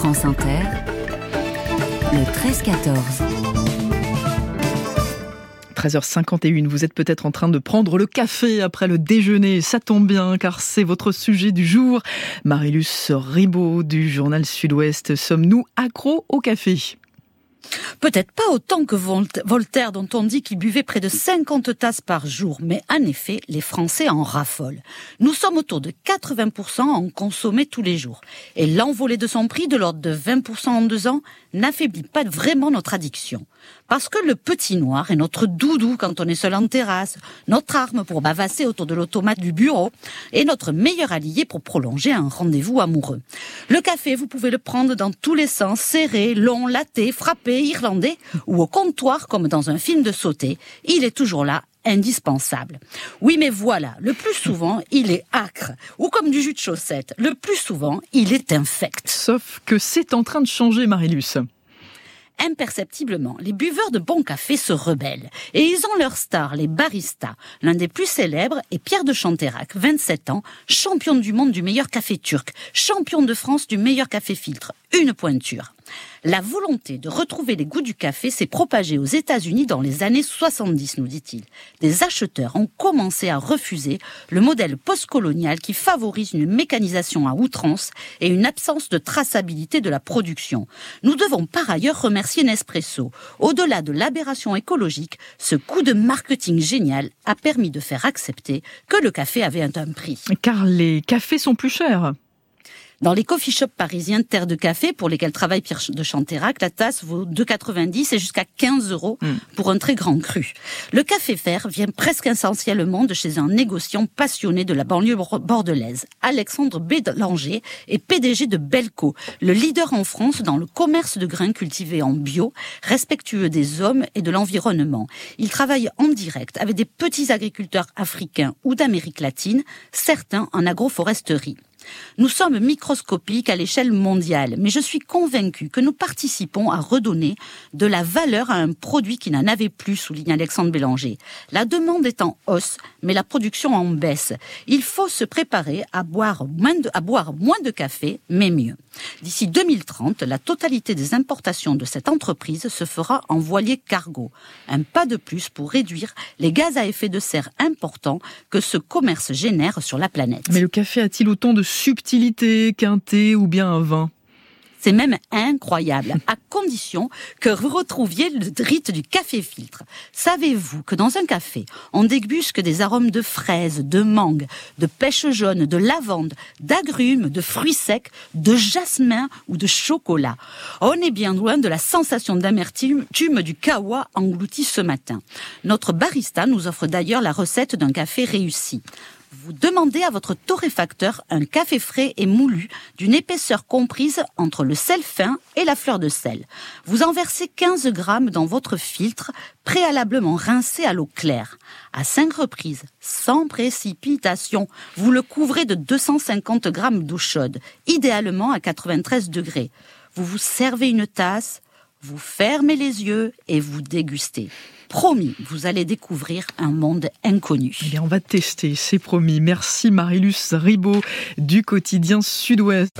France Inter, le 13-14. 13h51, vous êtes peut-être en train de prendre le café après le déjeuner. Ça tombe bien car c'est votre sujet du jour. Marilus Ribaud du journal Sud-Ouest. Sommes-nous accros au café? Peut-être pas autant que Voltaire dont on dit qu'il buvait près de 50 tasses par jour, mais en effet, les Français en raffolent. Nous sommes autour de 80% à en consommer tous les jours. Et l'envolée de son prix de l'ordre de 20% en deux ans n'affaiblit pas vraiment notre addiction. Parce que le petit noir est notre doudou quand on est seul en terrasse, notre arme pour bavasser autour de l'automate du bureau et notre meilleur allié pour prolonger un rendez-vous amoureux. Le café, vous pouvez le prendre dans tous les sens, serré, long, laté, frappé, irlandais ou au comptoir comme dans un film de sauté. Il est toujours là indispensable. Oui, mais voilà, le plus souvent, il est acre, ou comme du jus de chaussette, le plus souvent, il est infect. Sauf que c'est en train de changer, Marilus imperceptiblement, les buveurs de bon café se rebellent. Et ils ont leur star, les baristas. L'un des plus célèbres est Pierre de Chanterac, 27 ans, champion du monde du meilleur café turc, champion de France du meilleur café filtre. Une pointure. La volonté de retrouver les goûts du café s'est propagée aux États-Unis dans les années 70, nous dit-il. Des acheteurs ont commencé à refuser le modèle postcolonial qui favorise une mécanisation à outrance et une absence de traçabilité de la production. Nous devons par ailleurs remercier Nespresso. Au-delà de l'aberration écologique, ce coup de marketing génial a permis de faire accepter que le café avait un prix. Car les cafés sont plus chers. Dans les coffee shops parisiens Terre de Café, pour lesquels travaille Pierre de Chanterac, la tasse vaut 2,90 et jusqu'à 15 euros hmm. pour un très grand cru. Le café fer vient presque essentiellement de chez un négociant passionné de la banlieue bordelaise. Alexandre Bélanger est PDG de Belco, le leader en France dans le commerce de grains cultivés en bio, respectueux des hommes et de l'environnement. Il travaille en direct avec des petits agriculteurs africains ou d'Amérique latine, certains en agroforesterie. Nous sommes microscopiques à l'échelle mondiale, mais je suis convaincu que nous participons à redonner de la valeur à un produit qui n'en avait plus, souligne Alexandre Bélanger. La demande est en hausse, mais la production en baisse. Il faut se préparer à boire moins de, à boire moins de café, mais mieux. D'ici 2030, la totalité des importations de cette entreprise se fera en voilier cargo. Un pas de plus pour réduire les gaz à effet de serre importants que ce commerce génère sur la planète. Mais le café a-t-il autant de subtilité qu'un thé ou bien un vin c'est même incroyable, à condition que vous retrouviez le rite du café filtre. Savez-vous que dans un café, on dégusque des arômes de fraises, de mangue, de pêche jaune, de lavande, d'agrumes, de fruits secs, de jasmin ou de chocolat? On est bien loin de la sensation d'amertume du kawa englouti ce matin. Notre barista nous offre d'ailleurs la recette d'un café réussi vous demandez à votre torréfacteur un café frais et moulu d'une épaisseur comprise entre le sel fin et la fleur de sel. Vous en versez 15 grammes dans votre filtre, préalablement rincé à l'eau claire. À cinq reprises, sans précipitation, vous le couvrez de 250 grammes d'eau chaude, idéalement à 93 degrés. Vous vous servez une tasse, vous fermez les yeux et vous dégustez. Promis, vous allez découvrir un monde inconnu. Eh bien, on va tester, c'est promis. Merci Marilus Ribaud du quotidien Sud-Ouest.